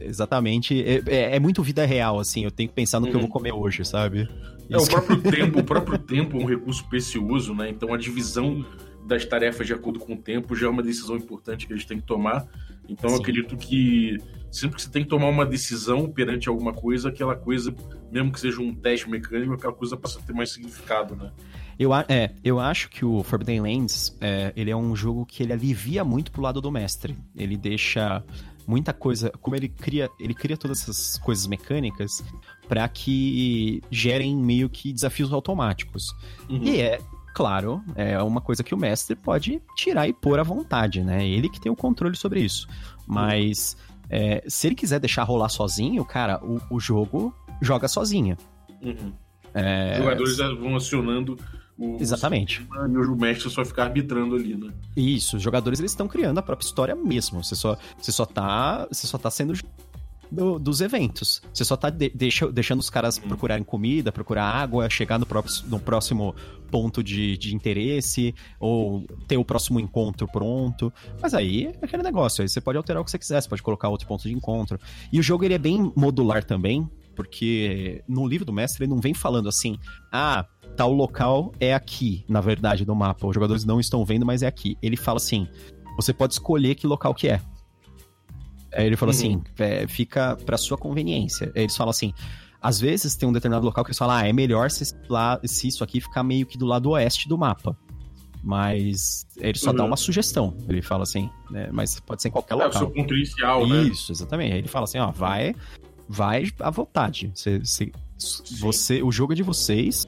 exatamente. É, é- é muito vida real, assim, eu tenho que pensar no que eu Uhum. vou comer hoje, sabe? É, o que- próprio tempo, o próprio tempo é um recurso precioso, né? Então a divisão das tarefas de acordo com o tempo já é uma decisão importante que eles têm que tomar. Então eu Sim. acredito que sempre que você tem que tomar uma decisão perante alguma coisa, aquela coisa, mesmo que seja um teste mecânico, aquela coisa passa a ter mais significado, né? Eu, a- é, eu acho que o Forbidden Lands, é, ele é um jogo que ele alivia muito pro lado do mestre. Ele deixa muita coisa, como ele cria, ele cria todas essas coisas mecânicas para que gerem meio que desafios automáticos. Uhum. E é, claro, é uma coisa que o mestre pode tirar e pôr à vontade, né? Ele que tem o controle sobre isso. Mas é, se ele quiser deixar rolar sozinho, cara, o, o jogo joga sozinho. Uhum. É, Os jogadores vão acionando o Exatamente. e o mestre só fica arbitrando ali, né? Isso, os jogadores eles estão criando a própria história mesmo. Você só, você só tá, você só tá sendo do- dos eventos. Você só tá de- deixa- deixando os caras procurarem comida, procurar água, chegar no, próprio, no próximo ponto de, de interesse, ou ter o próximo encontro pronto. Mas aí é aquele negócio, aí você pode alterar o que você quiser, você pode colocar outro ponto de encontro. E o jogo ele é bem modular também, porque no livro do mestre ele não vem falando assim, ah, tal local é aqui, na verdade, no mapa. Os jogadores não estão vendo, mas é aqui. Ele fala assim: você pode escolher que local que é. Aí ele falou uhum. assim, é, fica pra sua conveniência. Eles falam assim, às vezes tem um determinado local que eles falam, ah, é melhor se, lá, se isso aqui ficar meio que do lado oeste do mapa. Mas ele só uhum. dá uma sugestão. Ele fala assim, né? Mas pode ser em qualquer é, local. É o seu ponto inicial, né? Isso, exatamente. Aí ele fala assim, ó, vai, vai à vontade. Você, você, você, o jogo é de vocês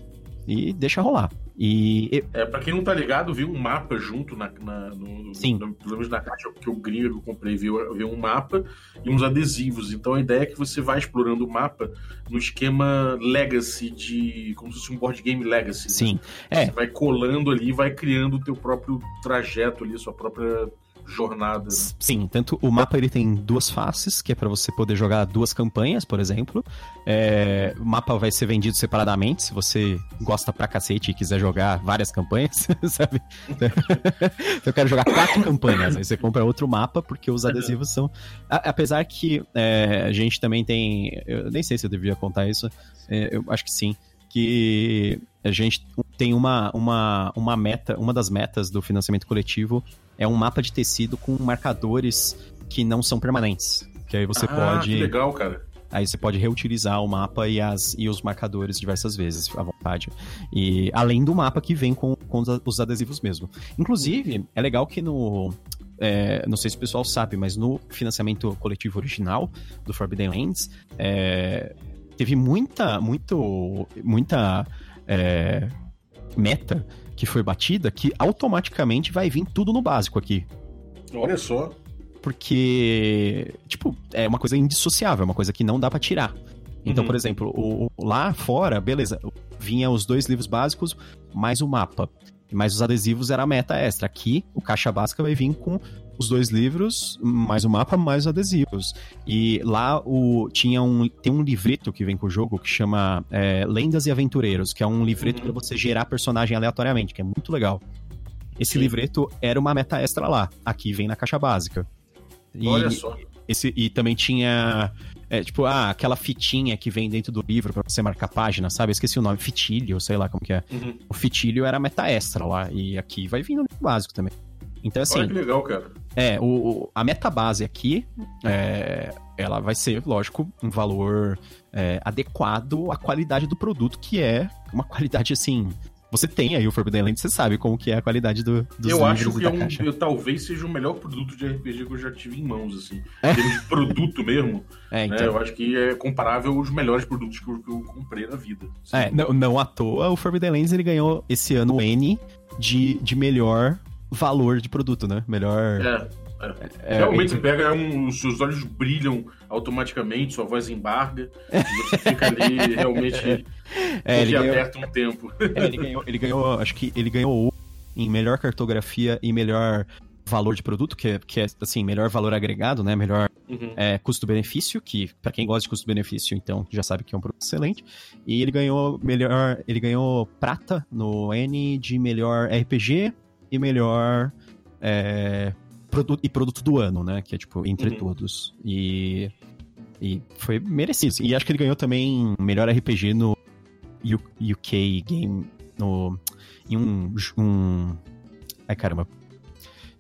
e deixa rolar. E. É, pra quem não tá ligado, viu um mapa junto na, na no, Sim. No, pelo menos na caixa que eu gringo que eu comprei, viu, viu um mapa e uns adesivos. Então a ideia é que você vai explorando o mapa no esquema Legacy de. como se fosse um board game Legacy. Né? Sim. Né? É. Você vai colando ali vai criando o teu próprio trajeto ali, sua própria jornada. Sim, tanto o mapa ele tem duas faces, que é para você poder jogar duas campanhas, por exemplo. É, o mapa vai ser vendido separadamente, se você gosta pra cacete e quiser jogar várias campanhas, sabe? Eu quero jogar quatro campanhas, aí você compra outro mapa, porque os adesivos são. A, apesar que é, a gente também tem. Eu nem sei se eu devia contar isso, é, eu acho que sim que a gente tem uma, uma, uma meta, uma das metas do financiamento coletivo é um mapa de tecido com marcadores que não são permanentes. Que aí você ah, pode. Que legal, cara. Aí você pode reutilizar o mapa e, as, e os marcadores diversas vezes, à vontade. E além do mapa que vem com, com os adesivos mesmo. Inclusive, é legal que no. É, não sei se o pessoal sabe, mas no financiamento coletivo original do Forbidden Lands, é, teve muita, muito, muita é, meta que foi batida que automaticamente vai vir tudo no básico aqui. Olha só. Porque, tipo, é uma coisa indissociável, é uma coisa que não dá para tirar. Então, uhum. por exemplo, o, lá fora, beleza, vinha os dois livros básicos mais o mapa. Mas os adesivos era a meta extra. Aqui, o caixa básica vai vir com os dois livros, mais o mapa, mais os adesivos. E lá o, tinha um, tem um livreto que vem com o jogo que chama é, Lendas e Aventureiros, que é um livreto uhum. para você gerar personagem aleatoriamente, que é muito legal. Esse Sim. livreto era uma meta extra lá. Aqui vem na caixa básica. E, Olha só. Esse, e também tinha. É, tipo, ah, aquela fitinha que vem dentro do livro para você marcar página, sabe? Eu esqueci o nome, fitilho, sei lá como que é. Uhum. O fitilho era meta extra lá. E aqui vai vindo no básico também. Então, assim. Olha que legal, cara. É, o, a meta base aqui, é, ela vai ser, lógico, um valor é, adequado à qualidade do produto, que é uma qualidade, assim, você tem aí o Forbidden Land, você sabe como que é a qualidade do, dos Eu acho que é um, eu, talvez seja o melhor produto de RPG que eu já tive em mãos, assim. É? Em termos de produto mesmo, é, né, então... né, eu acho que é comparável aos melhores produtos que eu, que eu comprei na vida. Assim. É, não, não à toa, o Forbidden Lands ele ganhou esse ano o N de, de melhor valor de produto, né? Melhor. É. É. é Realmente, entre... pega um, os seus olhos brilham automaticamente, sua voz embarga, e você fica ali realmente é, ele ganhou... aperta um tempo. É, ele, ganhou, ele ganhou, acho que ele ganhou em melhor cartografia e melhor valor de produto, que é, que é assim, melhor valor agregado, né? Melhor uhum. é, custo-benefício, que para quem gosta de custo-benefício, então já sabe que é um produto excelente. E ele ganhou melhor, ele ganhou prata no N de melhor RPG e melhor é, produto, e produto do ano, né? Que é tipo, entre uhum. todos. E, e foi merecido. E acho que ele ganhou também melhor RPG no UK Game. No, em um, um. Ai caramba.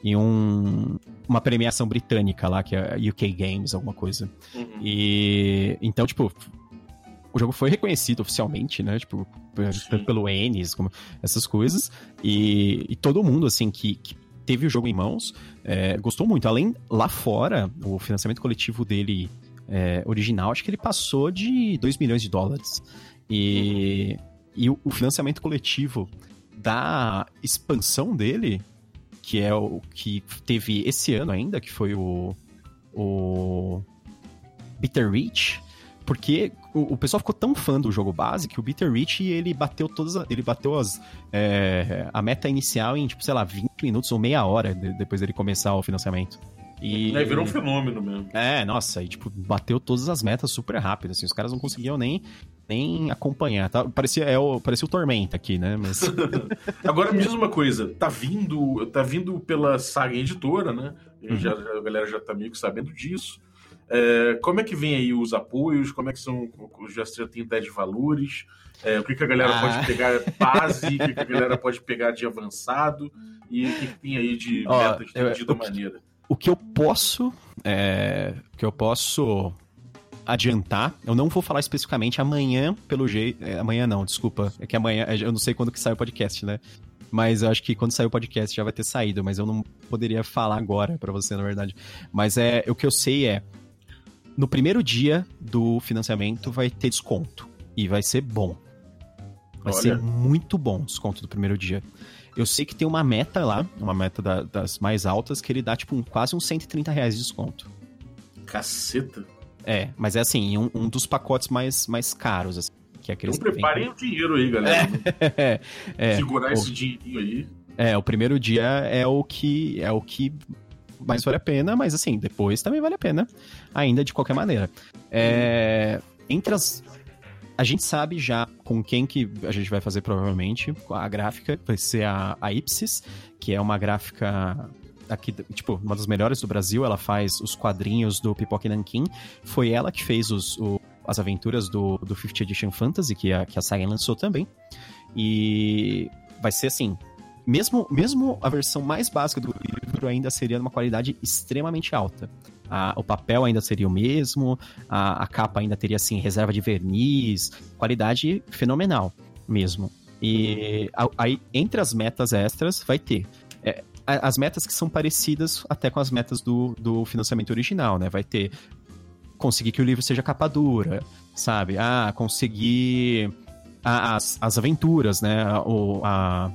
Em um, uma premiação britânica lá, que é UK Games, alguma coisa. Uhum. E. Então, tipo, o jogo foi reconhecido oficialmente, né? Tipo, tanto pelo Ennis, como essas coisas. E, e todo mundo, assim, que, que teve o jogo em mãos, é, gostou muito. Além, lá fora, o financiamento coletivo dele é, original, acho que ele passou de 2 milhões de dólares. E, e o, o financiamento coletivo da expansão dele, que é o que teve esse ano ainda, que foi o, o Bitter Reach, porque o, o, pessoal ficou tão fã do jogo base que o Bitter Reach ele bateu todas. Ele bateu as, é, a meta inicial em, tipo, sei lá, 20 minutos ou meia hora de, depois dele começar o financiamento. E... É, virou um fenômeno mesmo. É, nossa, e tipo, bateu todas as metas super rápido, assim, os caras não conseguiam nem, nem acompanhar, tá? Parecia, é o, parecia o Tormenta aqui, né? Mas... Agora me diz uma coisa, tá vindo, tá vindo pela Saga Editora, né? Uhum. Já, a galera já tá meio que sabendo disso. É, como é que vem aí os apoios? Como é que são? Já, já tem ideia de valores? É, o que, que a galera ah. pode pegar base? o que, que a galera pode pegar de avançado? E o que, que tem aí de Ó, meta de, eu, maneira? o que eu posso. É, o que eu posso adiantar, eu não vou falar especificamente amanhã, pelo jeito. É, amanhã não, desculpa. É que amanhã. Eu não sei quando que sai o podcast, né? Mas eu acho que quando sair o podcast já vai ter saído, mas eu não poderia falar agora pra você, na verdade. Mas é o que eu sei é. No primeiro dia do financiamento vai ter desconto. E vai ser bom. Vai Olha. ser muito bom o desconto do primeiro dia. Eu sei que tem uma meta lá, uma meta da- das mais altas, que ele dá tipo um- quase uns 130 reais de desconto. Caceta. É, mas é assim, um, um dos pacotes mais, mais caros, assim, que é aqueles Então preparem o dinheiro aí, galera. é, é, Segurar o- esse dinheirinho aí. é, o primeiro dia é o que é o que mais vale a pena, mas assim, depois também vale a pena, ainda de qualquer maneira. É, entre as a gente sabe já com quem que a gente vai fazer provavelmente a gráfica vai ser a, a Ipsis, que é uma gráfica aqui, tipo, uma das melhores do Brasil, ela faz os quadrinhos do Pipoca e Nankin. Foi ela que fez os, o- as aventuras do, do 50 Edition Fantasy, que a, que a Saga lançou também. E vai ser assim, mesmo, mesmo a versão mais básica do livro ainda seria de uma qualidade extremamente alta. A- o papel ainda seria o mesmo, a, a capa ainda teria assim reserva de verniz, qualidade fenomenal mesmo. E aí entre as metas extras vai ter é, as metas que são parecidas até com as metas do, do financiamento original, né? Vai ter conseguir que o livro seja capa dura, sabe? Ah, conseguir as, as aventuras, né? O, a,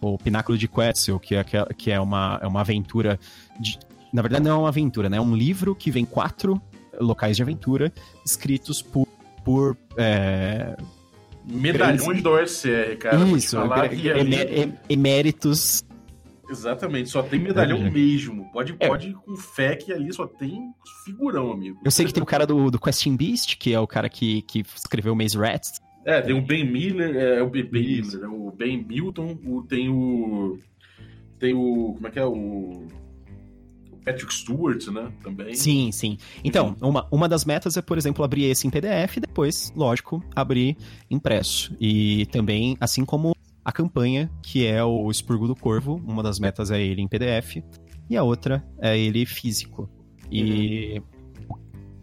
o Pináculo de Quetzal, que é, que é, uma, é uma aventura. De, na verdade, não é uma aventura, né? É um livro que vem quatro locais de aventura escritos por. por é, Medalhões da OSR, cara. Isso, falar eméritos. Exatamente, só tem medalhão É. mesmo. Pode, É. pode ir com fé que ali só tem figurão, amigo. Eu sei que tem o cara do, do Questing Beast, que é o cara que, que escreveu Maze Rats. É, tem o Ben Miller, é, o Ben. Miller, é o Ben Milton, o, tem o. Tem o. Como é que é? O. Patrick Stewart, né? Também. Sim, sim. Então, uma, uma das metas é, por exemplo, abrir esse em PDF e depois, lógico, abrir impresso. E também, assim como a campanha, que é o Expurgo do Corvo, uma das metas é ele em PDF e a outra é ele físico. E o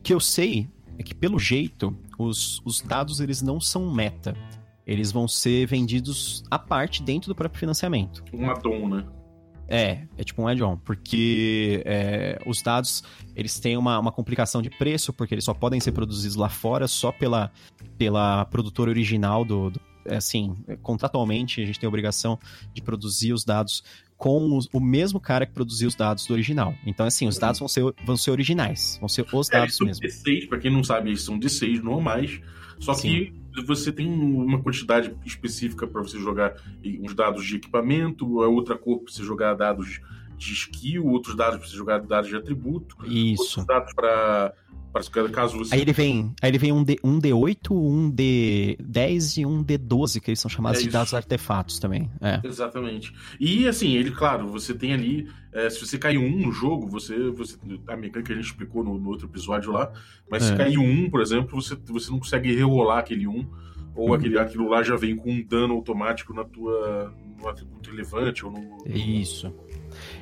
que eu sei é que, pelo jeito, os, os dados eles não são meta. Eles vão ser vendidos à parte dentro do próprio financiamento. Um addon, né? É, é tipo um add-on, porque é, os dados eles têm uma, uma complicação de preço, porque eles só podem ser produzidos lá fora só pela, pela produtora original do. do- é assim, contratualmente a gente tem a obrigação de produzir os dados com os- o mesmo cara que produziu os dados do original. Então, assim, os dados vão ser, vão ser originais, vão ser os É, dados são mesmo. D6, pra quem não sabe, eles são D6 normais. Só que você tem uma quantidade específica para você jogar uns dados de equipamento, a outra cor para você jogar dados de skill, outros dados para você jogar dados de atributo, Isso. outros dados para caso você Aí ele vem, aí ele vem um, D, um D8, um D10 e um D12, que eles são chamados É de dados artefatos também. É. Exatamente. E assim, ele, claro, você tem ali. é, se você cai um no jogo, você. você a mecânica a gente explicou no, no outro episódio lá. Mas se É. cair um, por exemplo, você, você não consegue rerolar aquele um. Ou Uhum. aquele, aquilo lá já vem com um dano automático na tua. no atributo relevante ou no. Isso.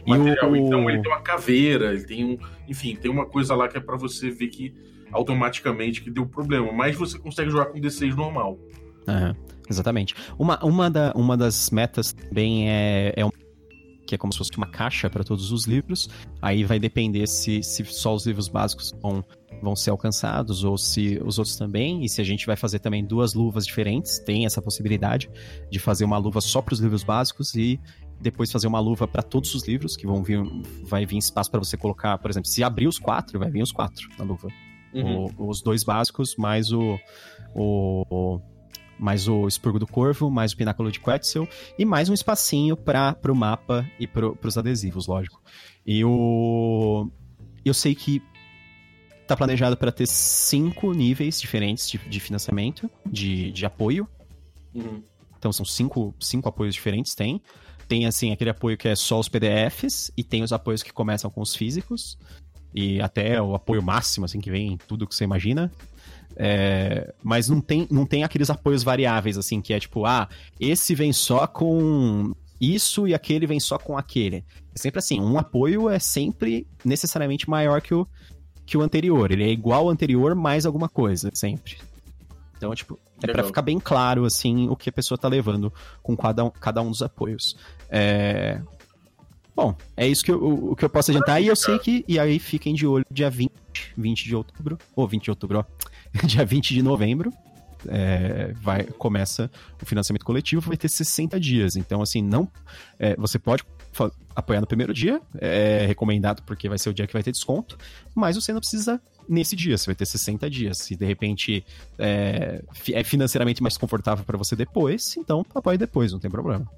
Material. o- Então ele tem uma caveira, ele tem um. Enfim, tem uma coisa lá que é pra você ver que automaticamente que deu problema. Mas você consegue jogar com D6 normal. Aham, exatamente. Uma, uma, da, uma das metas também é, é um, que é como se fosse uma caixa para todos os livros. Aí vai depender se, se só os livros básicos vão, vão ser alcançados ou se os outros também. E se a gente vai fazer também duas luvas diferentes, tem essa possibilidade de fazer uma luva só para os livros básicos e depois fazer uma luva para todos os livros, que vão vir, vai vir espaço para você colocar, por exemplo, se abrir os quatro, vai vir os quatro na luva. Uhum. O- os dois básicos, mais o, o, o- mais o Expurgo do Corvo, mais o Pináculo de Quetzal, e mais um espacinho para o mapa e para os adesivos, lógico. E o. Eu sei que tá planejado para ter cinco níveis diferentes de, de financiamento, de, de apoio. Uhum. Então são cinco, cinco apoios diferentes, tem. Tem, assim, aquele apoio que é só os PDFs, e tem os apoios que começam com os físicos, e até o apoio máximo, assim, que vem em tudo que você imagina. É, mas não tem, não tem aqueles apoios variáveis, assim, que é tipo, ah, esse vem só com isso e aquele vem só com aquele. É sempre assim, um apoio é sempre necessariamente maior que o, que o anterior. Ele é igual ao anterior mais alguma coisa, sempre. Então, tipo, é para ficar bem claro, assim, o que a pessoa tá levando com cada um, cada um dos apoios. É... Bom, é isso que eu, o, que eu posso adiantar. E eu sei que. E aí fiquem de olho dia 20, 20 de outubro. Ou 20 de outubro, ó. dia 20 de novembro. É, vai, começa o financiamento coletivo, vai ter 60 dias. Então, assim, não. É, você pode apoiar no primeiro dia, é recomendado porque vai ser o dia que vai ter desconto, mas você não precisa nesse dia, você vai ter 60 dias. Se de repente é, é financeiramente mais confortável para você depois, então apoie depois, não tem problema.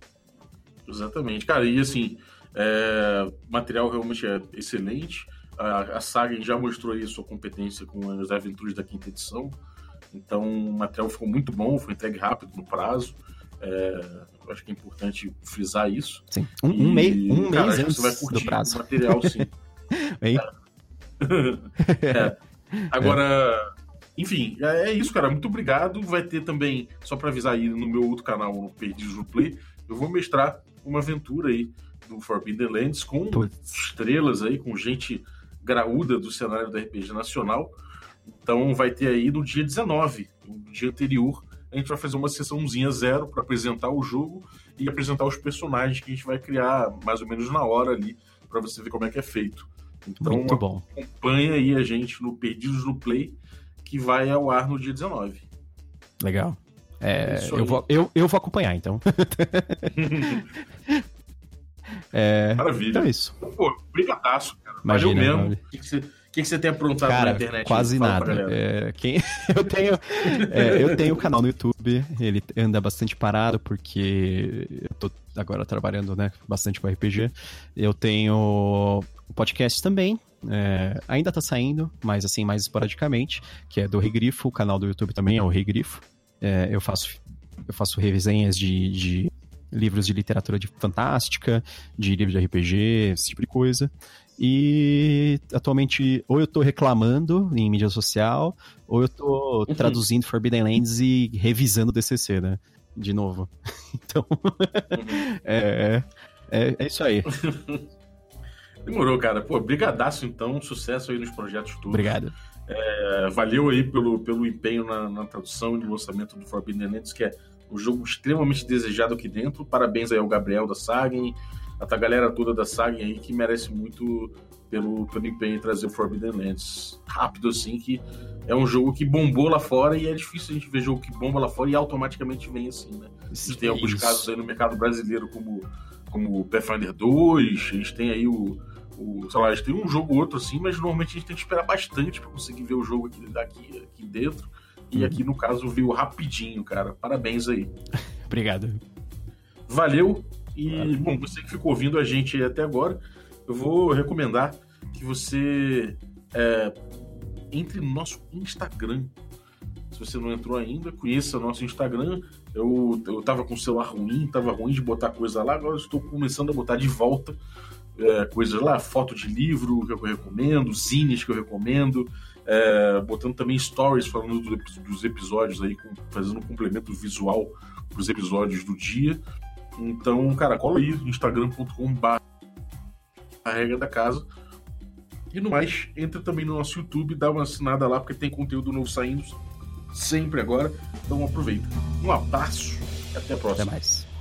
Exatamente, cara, e assim, é, o material realmente é excelente. A, a Saga já mostrou aí sua competência com as aventuras da quinta edição. Então o material ficou muito bom, foi entregue rápido no prazo. É, acho que é importante frisar isso. Sim. Um, e, um, mei, um cara, mês antes você vai curtir do prazo. o material, sim. é. Agora, enfim, é, é isso, cara. Muito obrigado. Vai ter também, só para avisar aí no meu outro canal, no Perdidos no Play, eu vou mestrar uma aventura aí do Forbidden Lands com estrelas aí, com gente graúda do cenário da RPG Nacional. Então vai ter aí no dia 19, no dia anterior, a gente vai fazer uma sessãozinha zero para apresentar o jogo e apresentar os personagens que a gente vai criar mais ou menos na hora ali, para você ver como é que é feito. Então Muito bom. acompanha aí a gente no Perdidos no Play, que vai ao ar no dia 19. Legal. É, é eu, vou, eu, eu vou acompanhar, então. é, Maravilha. Então é isso. Pô, brigadaço, cara. Imagina, Valeu mesmo. O que, que você o tem aprontado Cara, na internet? Quase nada. É, quem, eu, tenho, é, eu tenho um canal no YouTube, ele anda bastante parado porque eu tô agora trabalhando né, bastante com RPG. Eu tenho um podcast também, é, ainda tá saindo, mas assim, mais esporadicamente, que é do Regrifo, o canal do YouTube também é o Regrifo. É, eu faço eu faço resenhas de, de livros de literatura de fantástica, de livros de RPG, esse tipo de coisa. E atualmente, ou eu tô reclamando em mídia social, ou eu tô uhum. traduzindo Forbidden Lands e revisando o DCC, né? De novo. Então, uhum. é, é, é isso aí. Demorou, cara. Pô, brigadaço então, sucesso aí nos projetos todos. Obrigado. É, valeu aí pelo, pelo empenho na, na, tradução e no lançamento do Forbidden Lands, que é um jogo extremamente desejado aqui dentro. Parabéns aí ao Gabriel da Sagen, a galera toda da saga aí que merece muito pelo, pelo empenho em trazer o Forbidden Lands rápido assim, que é um jogo que bombou lá fora e é difícil a gente ver jogo que bomba lá fora e automaticamente vem assim, né? A gente tem alguns casos aí no mercado brasileiro como como Pathfinder 2, a gente tem aí o, o sei lá, a gente tem um jogo ou outro assim, mas normalmente a gente tem que esperar bastante para conseguir ver o jogo aqui, daqui, aqui dentro. E uhum. aqui no caso veio rapidinho, cara. Parabéns aí. Obrigado. Valeu. E, bom, você que ficou ouvindo a gente até agora, eu vou recomendar que você é, entre no nosso Instagram. Se você não entrou ainda, conheça nosso Instagram. Eu, eu tava com o celular ruim, tava ruim de botar coisa lá, agora estou começando a botar de volta é, coisas lá, foto de livro que eu recomendo, zines que eu recomendo, é, botando também stories falando do, dos episódios aí, com, fazendo um complemento visual para os episódios do dia. Então, cara, cola aí, instagram.com.br a regra da casa. E no mais, entra também no nosso YouTube, dá uma assinada lá, porque tem conteúdo novo saindo sempre agora. Então aproveita. Um abraço e até a próxima. Até mais.